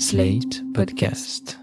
Slate Podcast.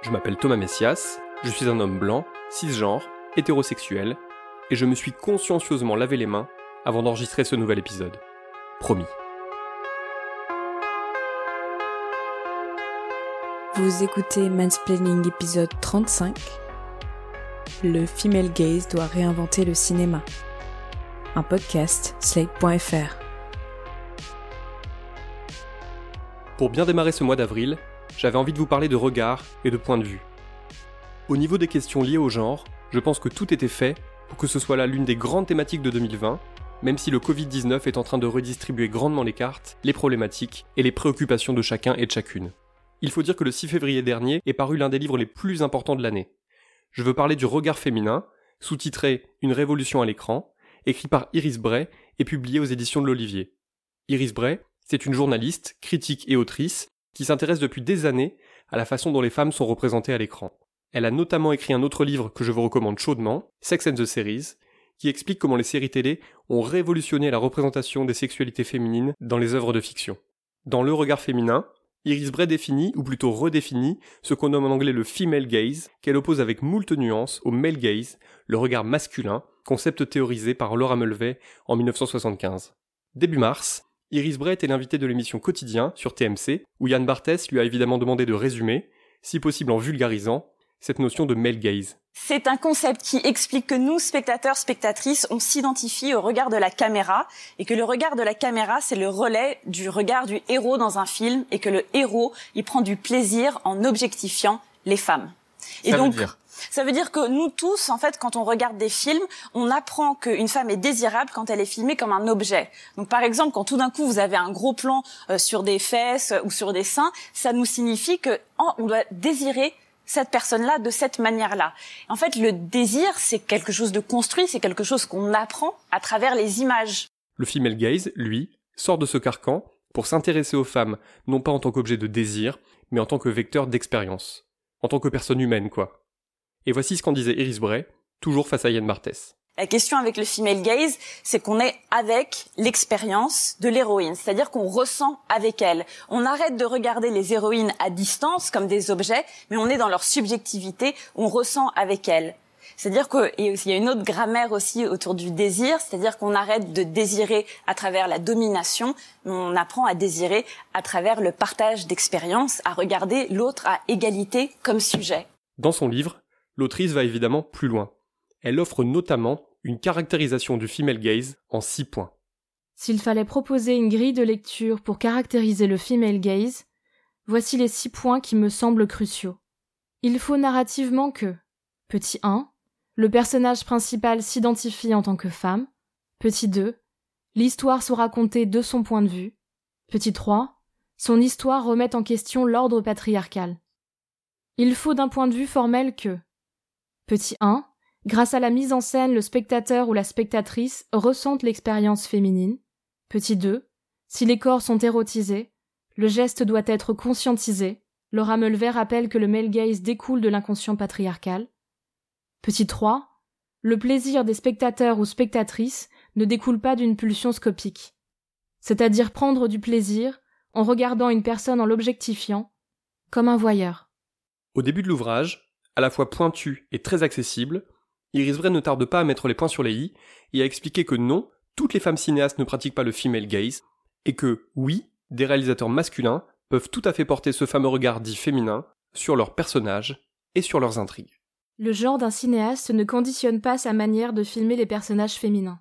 Je m'appelle Thomas Messias, je suis un homme blanc, cisgenre, hétérosexuel, et je me suis consciencieusement lavé les mains avant d'enregistrer ce nouvel épisode. Promis. Vous écoutez Mansplaining épisode 35. Le female gaze doit réinventer le cinéma. Un podcast slate.fr. Pour bien démarrer ce mois d'avril, j'avais envie de vous parler de regard et de point de vue. Au niveau des questions liées au genre, je pense que tout était fait pour que ce soit là l'une des grandes thématiques de 2020, même si le Covid-19 est en train de redistribuer grandement les cartes, les problématiques et les préoccupations de chacun et de chacune. Il faut dire que le 6 février dernier est paru l'un des livres les plus importants de l'année. Je veux parler du regard féminin, sous-titré Une révolution à l'écran, écrit par Iris Bray et publié aux éditions de l'Olivier. Iris Bray, c'est une journaliste, critique et autrice qui s'intéresse depuis des années à la façon dont les femmes sont représentées à l'écran. Elle a notamment écrit un autre livre que je vous recommande chaudement, Sex and the Series, qui explique comment les séries télé ont révolutionné la représentation des sexualités féminines dans les œuvres de fiction. Dans Le regard féminin, Iris Bray définit, ou plutôt redéfinit, ce qu'on nomme en anglais le female gaze, qu'elle oppose avec moult nuances au male gaze, le regard masculin, concept théorisé par Laura Mulvey en 1975. Début mars, Iris Bray était l'invité de l'émission Quotidien sur TMC, où Yann Barthès lui a évidemment demandé de résumer, si possible en vulgarisant, cette notion de male gaze. C'est un concept qui explique que nous, spectateurs, spectatrices, on s'identifie au regard de la caméra et que le regard de la caméra, c'est le relais du regard du héros dans un film et que le héros, il prend du plaisir en objectifiant les femmes. Et Ça veut donc, dire ça veut dire que nous tous, en fait, quand on regarde des films, on apprend qu'une femme est désirable quand elle est filmée comme un objet. Donc, par exemple, quand tout d'un coup vous avez un gros plan euh, sur des fesses euh, ou sur des seins, ça nous signifie que oh, on doit désirer cette personne-là de cette manière-là. En fait, le désir, c'est quelque chose de construit, c'est quelque chose qu'on apprend à travers les images. Le female gaze, lui, sort de ce carcan pour s'intéresser aux femmes, non pas en tant qu'objet de désir, mais en tant que vecteur d'expérience. En tant que personne humaine, quoi. Et voici ce qu'en disait Iris Bray, toujours face à Yann Barthès. La question avec le female gaze, c'est qu'on est avec l'expérience de l'héroïne, c'est-à-dire qu'on ressent avec elle. On arrête de regarder les héroïnes à distance comme des objets, mais on est dans leur subjectivité, on ressent avec elles. C'est-à-dire qu'il y a une autre grammaire aussi autour du désir, c'est-à-dire qu'on arrête de désirer à travers la domination, mais on apprend à désirer à travers le partage d'expériences, à regarder l'autre à égalité comme sujet. Dans son livre, l'autrice va évidemment plus loin. Elle offre notamment une caractérisation du female gaze en six points. S'il fallait proposer une grille de lecture pour caractériser le female gaze, voici les six points qui me semblent cruciaux. Il faut narrativement que Petit 1. Le personnage principal s'identifie en tant que femme. Petit 2. L'histoire soit racontée de son point de vue. Petit 3. Son histoire remette en question l'ordre patriarcal. Il faut d'un point de vue formel que Petit 1. Grâce à la mise en scène, le spectateur ou la spectatrice ressente l'expérience féminine. Petit 2. Si les corps sont érotisés, le geste doit être conscientisé. Laura Mulvey rappelle que le male gaze découle de l'inconscient patriarcal. Petit 3. Le plaisir des spectateurs ou spectatrices ne découle pas d'une pulsion scopique. C'est-à-dire prendre du plaisir en regardant une personne en l'objectifiant, comme un voyeur. Au début de l'ouvrage, à la fois pointu et très accessible, Iris Bray ne tarde pas à mettre les points sur les i et à expliquer que non, toutes les femmes cinéastes ne pratiquent pas le female gaze, et que, oui, des réalisateurs masculins peuvent tout à fait porter ce fameux regard dit féminin sur leurs personnages et sur leurs intrigues. Le genre d'un cinéaste ne conditionne pas sa manière de filmer les personnages féminins.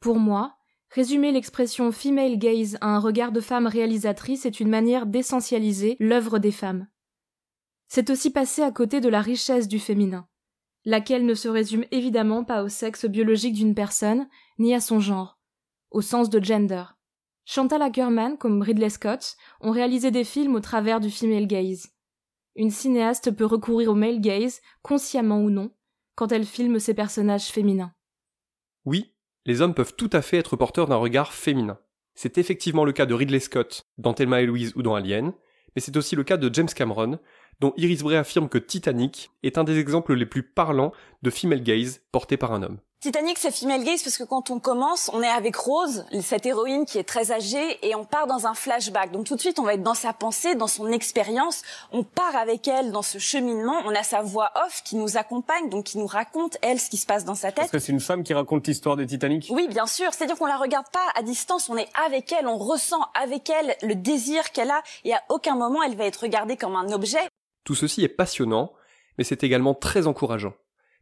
Pour moi, résumer l'expression female gaze à un regard de femme réalisatrice est une manière d'essentialiser l'œuvre des femmes. C'est aussi passer à côté de la richesse du féminin, laquelle ne se résume évidemment pas au sexe biologique d'une personne, ni à son genre, au sens de gender. Chantal Ackerman, comme Ridley Scott, ont réalisé des films au travers du female gaze. Une cinéaste peut recourir au male gaze, consciemment ou non, quand elle filme ses personnages féminins. Oui, les hommes peuvent tout à fait être porteurs d'un regard féminin. C'est effectivement le cas de Ridley Scott dans Thelma et Louise ou dans Alien, mais c'est aussi le cas de James Cameron, dont Iris Bray affirme que Titanic est un des exemples les plus parlants de female gaze porté par un homme. Titanic, c'est female gaze parce que quand on commence, on est avec Rose, cette héroïne qui est très âgée, et on part dans un flashback. Donc tout de suite, on va être dans sa pensée, dans son expérience. On part avec elle dans ce cheminement. On a sa voix off qui nous accompagne, donc qui nous raconte elle ce qui se passe dans sa tête. Parce que c'est une femme qui raconte l'histoire des Titanic? Oui, bien sûr. C'est-à-dire qu'on la regarde pas à distance. On est avec elle, on ressent avec elle le désir qu'elle a, et à aucun moment elle va être regardée comme un objet. Tout ceci est passionnant, mais c'est également très encourageant.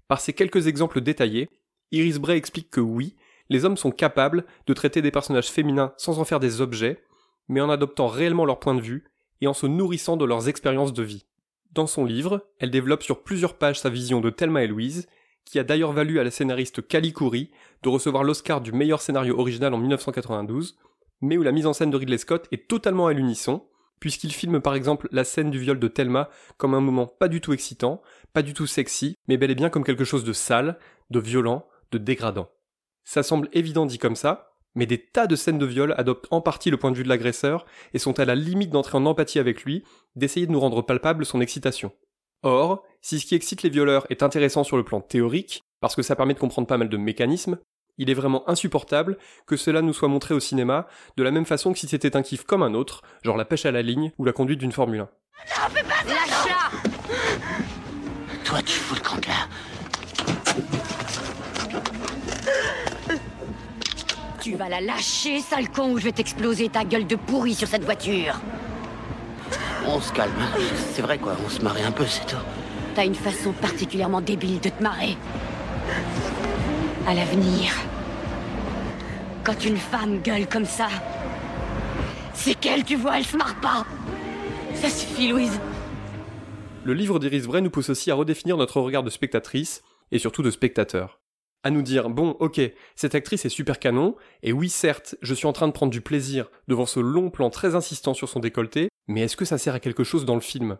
Par ces quelques exemples détaillés, Iris Bray explique que oui, les hommes sont capables de traiter des personnages féminins sans en faire des objets, mais en adoptant réellement leur point de vue et en se nourrissant de leurs expériences de vie. Dans son livre, elle développe sur plusieurs pages sa vision de Thelma et Louise, qui a d'ailleurs valu à la scénariste Kali Khoury de recevoir l'Oscar du meilleur scénario original en 1992, mais où la mise en scène de Ridley Scott est totalement à l'unisson, puisqu'il filme par exemple la scène du viol de Thelma comme un moment pas du tout excitant, pas du tout sexy, mais bel et bien comme quelque chose de sale, de violent, de dégradant. Ça semble évident dit comme ça, mais des tas de scènes de viol adoptent en partie le point de vue de l'agresseur et sont à la limite d'entrer en empathie avec lui, d'essayer de nous rendre palpable son excitation. Or, si ce qui excite les violeurs est intéressant sur le plan théorique, parce que ça permet de comprendre pas mal de mécanismes, il est vraiment insupportable que cela nous soit montré au cinéma de la même façon que si c'était un kiff comme un autre, genre la pêche à la ligne ou la conduite d'une Formule 1. Non, fais pas Lâche Toi, tu fous le camp là. Tu vas la lâcher, sale con, ou je vais t'exploser ta gueule de pourri sur cette voiture. On se calme. Hein. C'est vrai quoi, on se marre un peu, c'est tout. T'as une façon particulièrement débile de te marrer. À l'avenir, quand une femme gueule comme ça, c'est qu'elle, tu vois, elle se marre pas. Ça suffit, Louise. Le livre d'Iris Bray nous pousse aussi à redéfinir notre regard de spectatrice, et surtout de spectateur à nous dire bon ok cette actrice est super canon et oui certes je suis en train de prendre du plaisir devant ce long plan très insistant sur son décolleté mais est-ce que ça sert à quelque chose dans le film?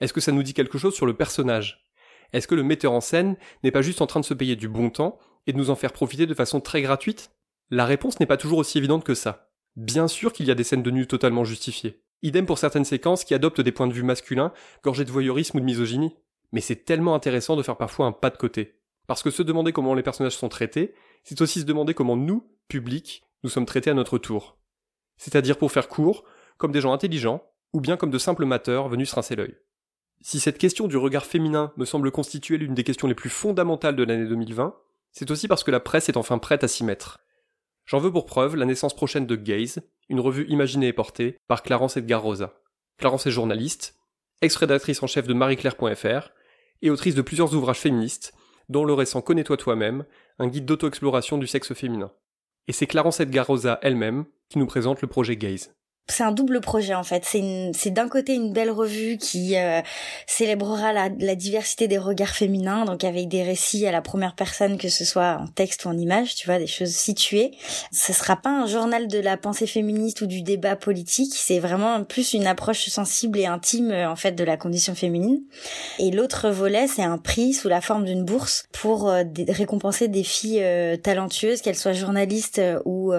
Est-ce que ça nous dit quelque chose sur le personnage? Est-ce que le metteur en scène n'est pas juste en train de se payer du bon temps et de nous en faire profiter de façon très gratuite? La réponse n'est pas toujours aussi évidente que ça. Bien sûr qu'il y a des scènes de nu totalement justifiées. Idem pour certaines séquences qui adoptent des points de vue masculins, gorgés de voyeurisme ou de misogynie. Mais c'est tellement intéressant de faire parfois un pas de côté. Parce que se demander comment les personnages sont traités, c'est aussi se demander comment nous, public, nous sommes traités à notre tour. C'est-à-dire pour faire court, comme des gens intelligents, ou bien comme de simples mateurs venus se rincer l'œil. Si cette question du regard féminin me semble constituer l'une des questions les plus fondamentales de l'année 2020, c'est aussi parce que la presse est enfin prête à s'y mettre. J'en veux pour preuve la naissance prochaine de Gaze, une revue imaginée et portée par Clarence Edgar Rosa. Clarence est journaliste, ex-rédactrice en chef de marieclaire.fr et autrice de plusieurs ouvrages féministes, dont le récent Connais-toi toi-même, un guide d'auto-exploration du sexe féminin. Et c'est Clarence Edgar Rosa elle-même qui nous présente le projet Gaze c'est un double projet en fait. C'est d'un côté une belle revue qui euh, célébrera la, la, diversité des regards féminins, donc avec des récits à la première personne, que ce soit en texte ou en image, tu vois, des choses situées. Ce sera pas un journal de la pensée féministe ou du débat politique. C'est vraiment plus une approche sensible et intime en fait de la condition féminine. Et l'autre volet, c'est un prix sous la forme d'une bourse pour euh, récompenser des filles euh, talentueuses, qu'elles soient journalistes ou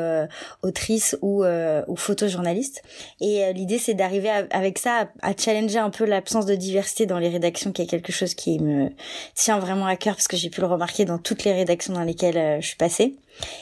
autrices ou, ou photojournalistes. Et euh, l'idée, c'est d'arriver avec ça à, challenger un peu l'absence de diversité dans les rédactions, qui est quelque chose qui me tient vraiment à cœur parce que j'ai pu le remarquer dans toutes les rédactions dans lesquelles euh, je suis passée.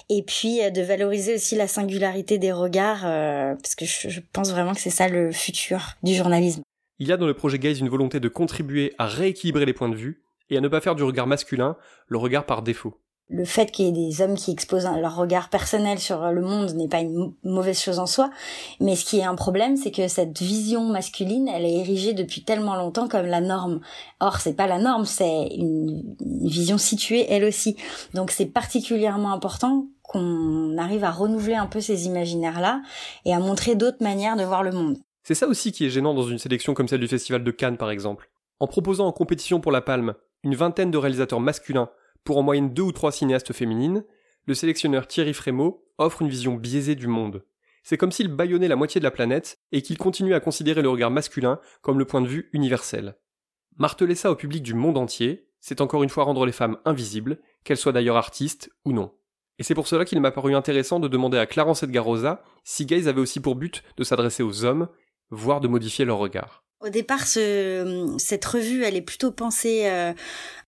Et puis euh, de valoriser aussi la singularité des regards, parce que je, pense vraiment que c'est ça le futur du journalisme. Il y a dans le projet Gaze une volonté de contribuer à rééquilibrer les points de vue et à ne pas faire du regard masculin le regard par défaut le fait qu'il y ait des hommes qui exposent leur regard personnel sur le monde n'est pas une mauvaise chose en soi, mais ce qui est un problème, c'est que cette vision masculine, elle est érigée depuis tellement longtemps comme la norme. Or, c'est pas la norme, c'est une, vision située elle aussi. Donc, c'est particulièrement important qu'on arrive à renouveler un peu ces imaginaires-là et à montrer d'autres manières de voir le monde. C'est ça aussi qui est gênant dans une sélection comme celle du Festival de Cannes, par exemple. En proposant en compétition pour la Palme une vingtaine de réalisateurs masculins pour en moyenne deux ou trois cinéastes féminines, le sélectionneur Thierry Frémaux offre une vision biaisée du monde. C'est comme s'il bâillonnait la moitié de la planète et qu'il continuait à considérer le regard masculin comme le point de vue universel. Marteler ça au public du monde entier, c'est encore une fois rendre les femmes invisibles, qu'elles soient d'ailleurs artistes ou non. Et c'est pour cela qu'il m'a paru intéressant de demander à Clarence Edgar Rosa si Gaze avait aussi pour but de s'adresser aux hommes, voire de modifier leur regard. Au départ, ce, cette revue, elle est plutôt pensée euh,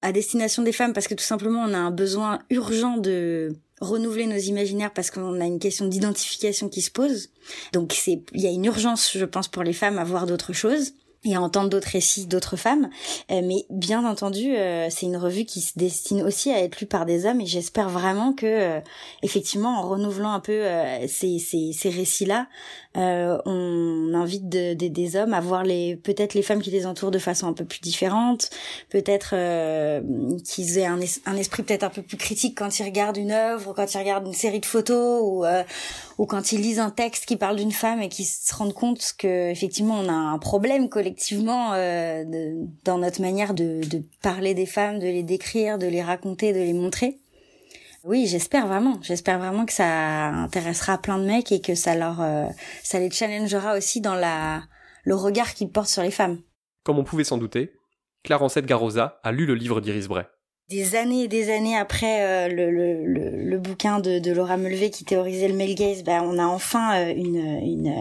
à destination des femmes parce que tout simplement, on a un besoin urgent de renouveler nos imaginaires parce qu'on a une question d'identification qui se pose. Donc c'est, il y a une urgence, je pense, pour les femmes à voir d'autres choses et à entendre d'autres récits d'autres femmes. Euh, mais bien entendu, euh, c'est une revue qui se destine aussi à être lue par des hommes et j'espère vraiment que, euh, effectivement, en renouvelant un peu ces, ces, ces récits-là, on invite de, des hommes à voir les peut-être les femmes qui les entourent de façon un peu plus différente, peut-être qu'ils aient un, un esprit peut-être un peu plus critique quand ils regardent une œuvre, quand ils regardent une série de photos ou ou quand ils lisent un texte qui parle d'une femme et qu'ils se rendent compte que effectivement on a un problème collectivement euh, dans notre manière de, de parler des femmes, de les décrire, de les raconter, de les montrer. Oui, j'espère vraiment. J'espère vraiment que ça intéressera plein de mecs et que ça leur, euh, ça les challengera aussi dans la, le regard qu'ils portent sur les femmes. Comme on pouvait s'en douter, Clarence Edgarosa a lu le livre d'Iris Bray des années et des années après euh, le, bouquin de, Laura Mulvey qui théorisait le male gaze, ben, on a enfin euh, une,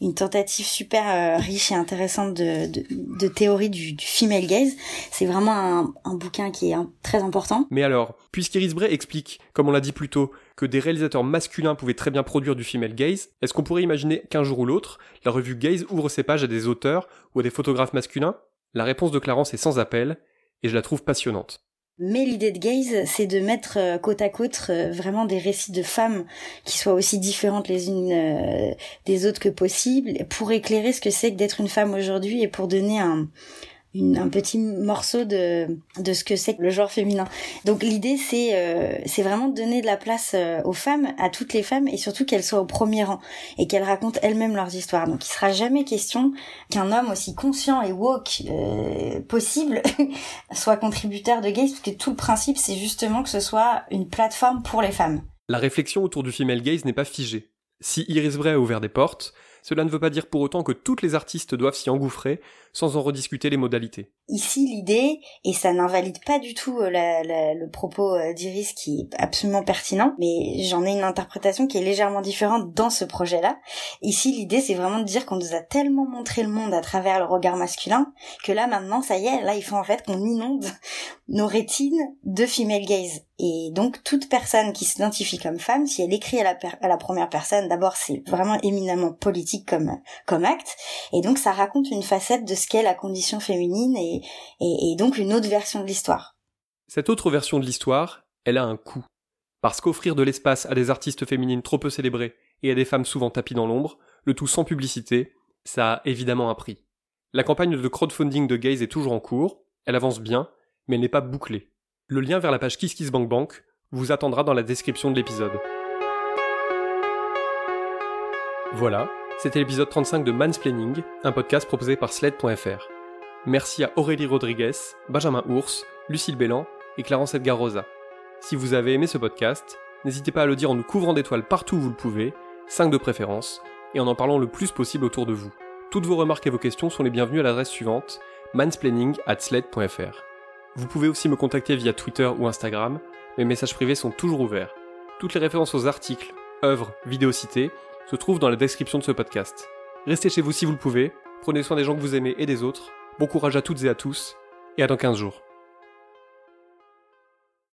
euh, tentative super riche et intéressante de, théorie du, du, female gaze. C'est vraiment un, un, bouquin qui est très important. Mais alors, puisqu'Iris Bray explique, comme on l'a dit plus tôt, que des réalisateurs masculins pouvaient très bien produire du female gaze, est-ce qu'on pourrait imaginer qu'un jour ou l'autre, la revue Gaze ouvre ses pages à des auteurs ou à des photographes masculins? La réponse de Clarence est sans appel, et je la trouve passionnante. Mais l'idée de Gaze, c'est de mettre euh, côte à côte euh, vraiment des récits de femmes qui soient aussi différentes les unes euh, des autres que possible, pour éclairer ce que c'est que d'être une femme aujourd'hui et pour donner un, un petit morceau de, de ce que c'est le genre féminin. Donc l'idée c'est euh, c'est vraiment de donner de la place euh, aux femmes, à toutes les femmes et surtout qu'elles soient au premier rang et qu'elles racontent elles-mêmes leurs histoires. Donc il sera jamais question qu'un homme aussi conscient et woke euh, possible soit contributeur de gays parce que tout le principe c'est justement que ce soit une plateforme pour les femmes. La réflexion autour du female gaze n'est pas figée. Si Iris Bray a ouvert des portes, cela ne veut pas dire pour autant que toutes les artistes doivent s'y engouffrer sans en rediscuter les modalités. Ici, l'idée, et ça n'invalide pas du tout euh, le propos euh, d'Iris qui est absolument pertinent, mais j'en ai une interprétation qui est légèrement différente dans ce projet-là. Ici, l'idée, c'est vraiment de dire qu'on nous a tellement montré le monde à travers le regard masculin que là, maintenant, ça y est, là, il faut en fait qu'on inonde nos rétines de female gaze. Et donc toute personne qui s'identifie comme femme, si elle écrit à la, première personne, d'abord c'est vraiment éminemment politique comme comme acte, et donc ça raconte une facette de ce qu'est la condition féminine et, donc une autre version de l'histoire. Cette autre version de l'histoire, elle a un coût. Parce qu'offrir de l'espace à des artistes féminines trop peu célébrées et à des femmes souvent tapies dans l'ombre, le tout sans publicité, ça a évidemment un prix. La campagne de crowdfunding de Gaze est toujours en cours, elle avance bien, mais elle n'est pas bouclée. Le lien vers la page KissKissBankBank vous attendra dans la description de l'épisode. Voilà, c'était l'épisode 35 de Mansplaining, un podcast proposé par Sled.fr. Merci à Aurélie Rodriguez, Benjamin Ours, Lucille Bélan et Clarence Edgar Rosa. Si vous avez aimé ce podcast, n'hésitez pas à le dire en nous couvrant d'étoiles partout où vous le pouvez, 5 de préférence, et en en parlant le plus possible autour de vous. Toutes vos remarques et vos questions sont les bienvenues à l'adresse suivante mansplaining. Vous pouvez aussi me contacter via Twitter ou Instagram, mes messages privés sont toujours ouverts. Toutes les références aux articles, œuvres, vidéos citées se trouvent dans la description de ce podcast. Restez chez vous si vous le pouvez, prenez soin des gens que vous aimez et des autres, bon courage à toutes et à tous, et à dans 15 jours.